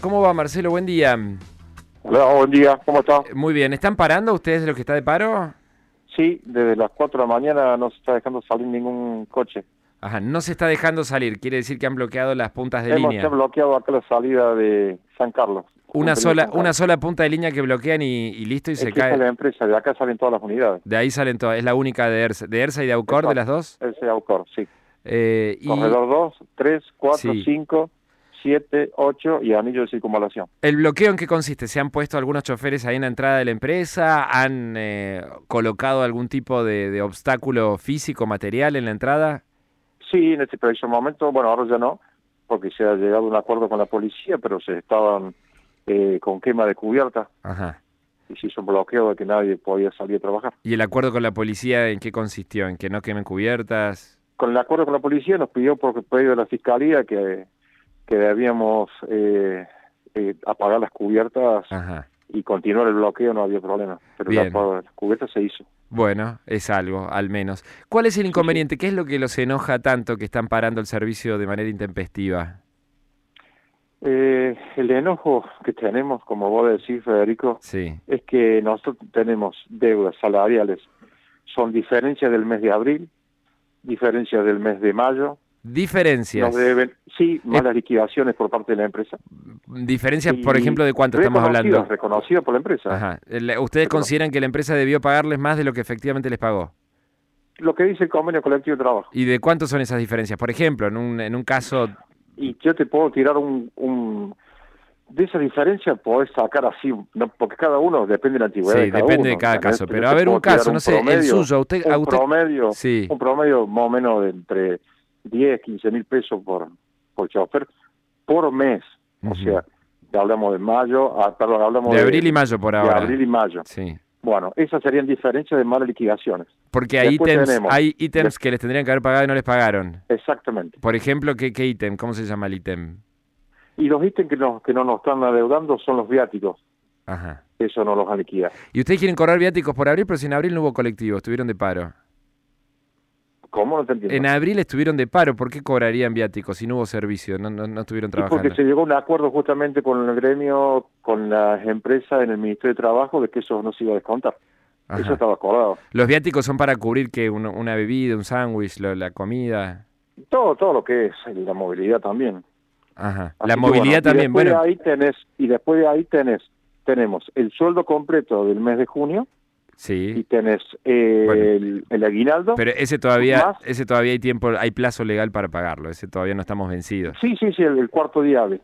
¿Cómo va Marcelo? Buen día. Hola, buen día, ¿cómo está? Muy bien, ¿están parando ustedes de lo que está de paro? Sí, desde las 4 de la mañana no se está dejando salir ningún coche. Ajá, no se está dejando salir, quiere decir que han bloqueado las puntas de Hemos línea. ya bloqueado acá la salida de San Carlos. Una sola, una sola punta de línea que bloquean y, y listo y Es se que esa es cae. la empresa, de acá salen todas las unidades. De ahí salen todas, es la única de ERSA, de ERSA y de AUCOR, de las dos. Ese Aucor, sí. Eh, y Corredor 2, 3, 4, Sí. 5, 7, 8 y anillo de circunvalación. el bloqueo en qué consiste? ¿Se han puesto algunos choferes ahí en la entrada de la empresa? ¿Han eh, colocado algún tipo de, de obstáculo físico, material en la entrada? Sí, en este preciso momento, bueno, ahora ya no, porque se ha llegado a un acuerdo con la policía, pero se estaban eh, con quema de cubierta Ajá. y se hizo un bloqueo de que nadie podía salir a trabajar. ¿Y el acuerdo con la policía en qué consistió? ¿En que no quemen cubiertas? con el acuerdo con la policía nos pidió por pedido de la fiscalía que, que debíamos eh, eh, apagar las cubiertas Ajá. y continuar el bloqueo, no había problema. Pero Bien. la, cubierta se hizo. Bueno, es algo, al menos. ¿Cuál es el inconveniente? ¿Qué es lo que los enoja tanto que están parando el servicio de manera intempestiva? Eh, el enojo que tenemos, como vos decís, Federico, Sí. es que nosotros tenemos deudas salariales. Son diferencias del mes de abril, diferencias del mes de mayo. Diferencias. Nos deben, sí, malas liquidaciones por parte de la empresa. Diferencias, por ejemplo, ¿de cuánto estamos hablando? Reconocidas por la empresa. Ajá. ¿Ustedes consideran que la empresa debió pagarles más de lo que efectivamente les pagó? Lo que dice el convenio colectivo de trabajo. ¿Y de cuánto son esas diferencias? Por ejemplo, en un, en un caso... y yo te puedo tirar un, un de esa diferencia podés sacar así no, porque cada uno depende de la antigüedad Sí, de cada depende uno, de cada caso, pero a ver un caso, no sé, el suyo, a usted- a un usted- promedio Sí. un promedio más o menos de entre 10 15 mil pesos por por chofer por mes o sea ya hablamos de mayo ah, perdón hablamos De abril y mayo por de ahora. abril y mayo Sí. bueno esas serían diferencias de malas liquidaciones Porque hay Después ítems, tenemos- hay ítems que les tendrían que haber pagado y no les pagaron. exactamente Por ejemplo, ¿qué, qué ítem? ¿Cómo se llama el ítem? y los ítems que nos que no nos están adeudando son los viáticos Ajá. eso no los han liquidado Y ustedes quieren cobrar viáticos por abril, pero si en abril no hubo colectivo, estuvieron de paro. ¿Cómo no te entiendo? En abril estuvieron de paro, ¿por qué cobrarían viáticos si no hubo servicio? No, no, no estuvieron trabajando. porque se llegó a un acuerdo justamente con el gremio, con las empresas en el Ministerio de Trabajo de que eso no se iba a descontar. Ajá. Eso estaba acordado. Los viáticos son para cubrir que una bebida, un sándwich, la comida. Todo todo lo que es la movilidad también. Ajá. Así La movilidad bueno, y también. después Bueno, de ahí tenés y después de ahí tenés tenemos el sueldo completo del mes de junio y sí. tenés eh, Bueno. el, el aguinaldo. Pero ese todavía, más. ese todavía hay tiempo, hay plazo legal para pagarlo. Ese todavía no estamos vencidos. Sí, sí, sí, el, el cuarto día hábil.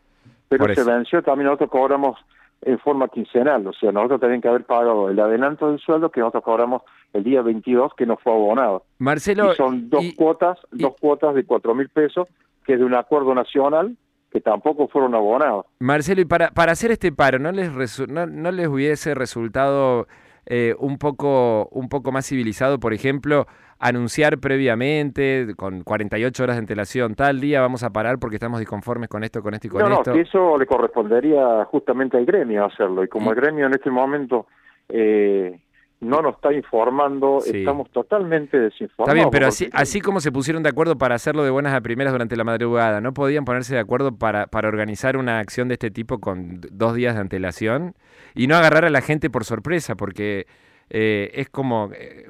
Pero se venció también, nosotros cobramos en forma quincenal, o sea, nosotros teníamos que haber pagado el adelanto del sueldo que nosotros cobramos el día 22 que no fue abonado. Marcelo, y son dos y- cuotas, y- dos cuotas de cuatro mil pesos, que es de un acuerdo nacional que tampoco fueron abonados. Marcelo, y para, para hacer este paro, ¿no les, resu- no, no les hubiese resultado eh, un, poco, un poco más civilizado, por ejemplo, anunciar previamente, con 48 horas de antelación, tal día vamos a parar porque estamos disconformes con esto, con esto y con no, no, esto? que eso le correspondería justamente al gremio hacerlo. Y como el gremio en este momento eh, no nos está informando, Sí. estamos totalmente desinformados. Está bien, pero así, así como se pusieron de acuerdo para hacerlo de buenas a primeras durante la madrugada, ¿no podían ponerse de acuerdo para, para organizar una acción de este tipo con dos días de antelación? Y no agarrar a la gente por sorpresa, porque eh, es como eh,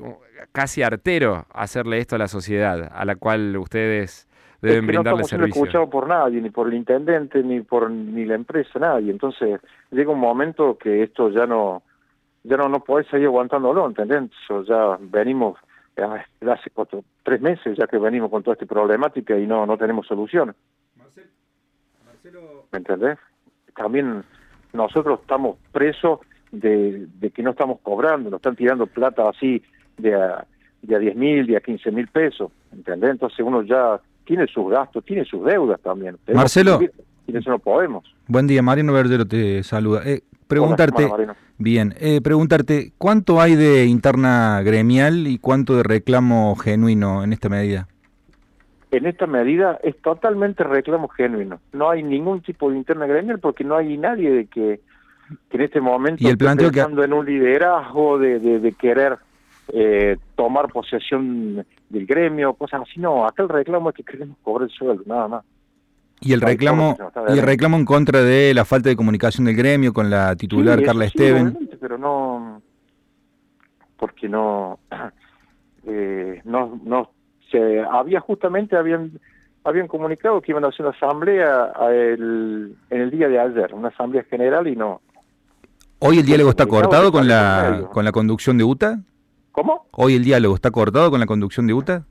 casi artero hacerle esto a la sociedad, a la cual ustedes deben es que brindarle no servicio. escuchados por nadie, ni por el intendente, ni por ni la empresa, nadie. Entonces llega un momento que esto ya no ya no, no podés seguir aguantándolo, ¿entendés? Eso ya venimos eh, hace cuatro, tres meses ya que venimos con toda esta problemática y no no tenemos soluciones. ¿Me entendés? También nosotros estamos presos de, de que no estamos cobrando, nos están tirando plata así de a, de a 10 mil, de a 15 mil pesos, ¿entendés? Entonces uno ya tiene sus gastos, tiene sus deudas también. Marcelo. Y eso no podemos. Buen día, Mariano Verdero te saluda. Eh, preguntarte, bien, eh, preguntarte, ¿cuánto hay de interna gremial y cuánto de reclamo genuino en esta medida? En esta medida es totalmente reclamo genuino. No hay ningún tipo de interna gremial porque no hay nadie de que, que en este momento Y el esté planteo que- pensando en un liderazgo de, de, de querer eh, tomar posesión del gremio, cosas así. No, acá el reclamo es que queremos cobrar el sueldo, nada más. Y el reclamo y el reclamo en contra de la falta de comunicación del gremio con la titular Carla Esteven. pero no porque no eh, no no se había justamente habían habían comunicado que iban a hacer una asamblea el, en el día de ayer, una asamblea general y no. ¿Hoy el diálogo está cortado con la, con la conducción de UTA? ¿Cómo? ¿Hoy el diálogo está cortado con la conducción de UTA?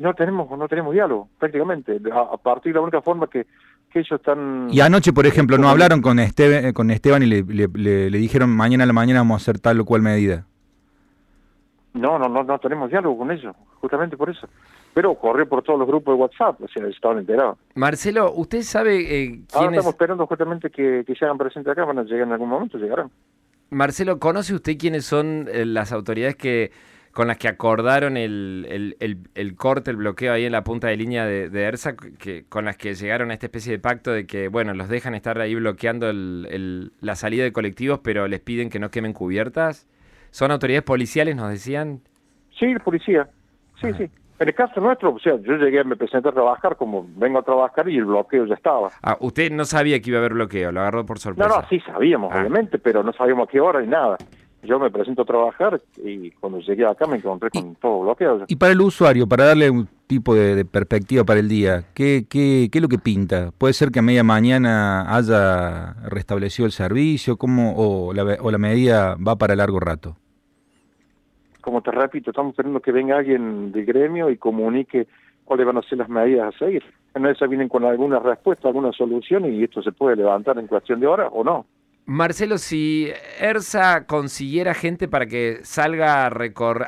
No tenemos, no tenemos diálogo, prácticamente. A, partir de la única forma que, que ellos están... Y anoche, por ejemplo, no hablaron con, Esteve, con Esteban y le, le, le, dijeron mañana a la mañana vamos a hacer tal o cual medida. No, no, no, no tenemos diálogo con ellos, justamente por eso pero corrió por todos los grupos de WhatsApp, o sea, estaban enterados. Marcelo, ¿usted sabe eh. Ahora estamos esperando justamente que, que se hagan presentes acá, van a llegar en algún momento, llegarán. Marcelo, ¿conoce usted quiénes son eh, las autoridades que con las que acordaron el, el, corte, el bloqueo ahí en la punta de línea de, de, ERSA, que, con las que llegaron a esta especie de pacto de que, bueno, los dejan estar ahí bloqueando la salida de colectivos, pero les piden que no quemen cubiertas? ¿Son autoridades policiales, nos decían? Sí, policía. Sí, sí. En el caso nuestro, o sea, yo llegué, me presenté a trabajar como vengo a trabajar y el bloqueo ya estaba. Ah, usted no sabía que iba a haber bloqueo, lo agarró por sorpresa. No, no, sí sabíamos, ah. obviamente, pero no sabíamos a qué hora ni nada. Yo me presento a trabajar y cuando llegué acá me encontré con todo bloqueado. Y para el usuario, para darle un tipo de, perspectiva para el día, ¿qué, qué, ¿qué, es lo que pinta? ¿Puede ser que a media mañana haya restablecido el servicio? ¿Cómo, o, la, ¿O la medida va para largo rato? como te repito, estamos esperando que venga alguien del gremio y comunique cuáles van a ser las medidas a seguir. En esa vienen con alguna respuesta, alguna solución y esto se puede levantar en cuestión de horas o no. Marcelo, si ERSA consiguiera gente para que salga a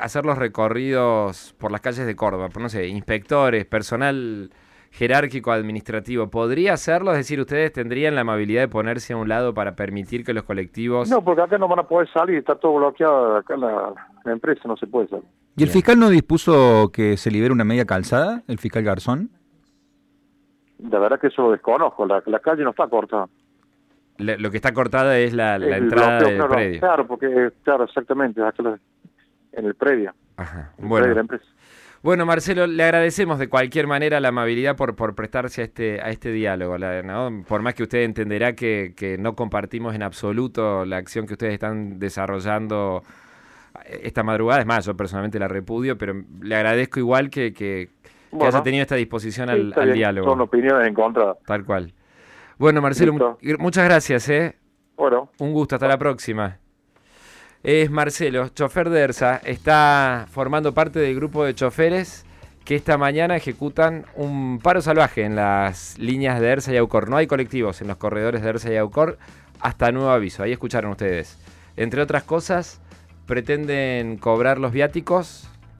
hacer los recorridos por las calles de Córdoba, por no sé, inspectores, personal jerárquico administrativo, ¿podría hacerlo? Es decir, ¿ustedes tendrían la amabilidad de ponerse a un lado para permitir que los colectivos... No, porque acá no van a poder salir, está todo bloqueado, acá la, la empresa no se puede salir. ¿Y el fiscal no dispuso que se libere una media calzada, el fiscal Garzón? De verdad que eso lo desconozco, la, la calle no está lo que está cortada es la, entrada del claro, predio. Claro, porque, claro, exactamente, en el predio. Ajá, bueno. de la empresa. Bueno, Marcelo, le agradecemos de cualquier manera la amabilidad por, por prestarse a este, a este diálogo. Por más que usted entenderá que, que, no compartimos en absoluto la acción que ustedes están desarrollando esta madrugada, es más, yo personalmente la repudio, pero le agradezco igual que, que, haya tenido esta disposición al, diálogo. Son opiniones encontradas. Tal cual. Bueno, Marcelo, muchas gracias. ¿eh? Bueno. Un gusto, hasta la próxima es Marcelo, chofer de ERSA. Está formando parte del grupo de choferes que esta mañana ejecutan un paro salvaje en las líneas de ERSA y Aucor. No hay colectivos en los corredores de ERSA y Aucor hasta nuevo aviso. Ahí escucharon ustedes. Entre otras cosas, pretenden cobrar los viáticos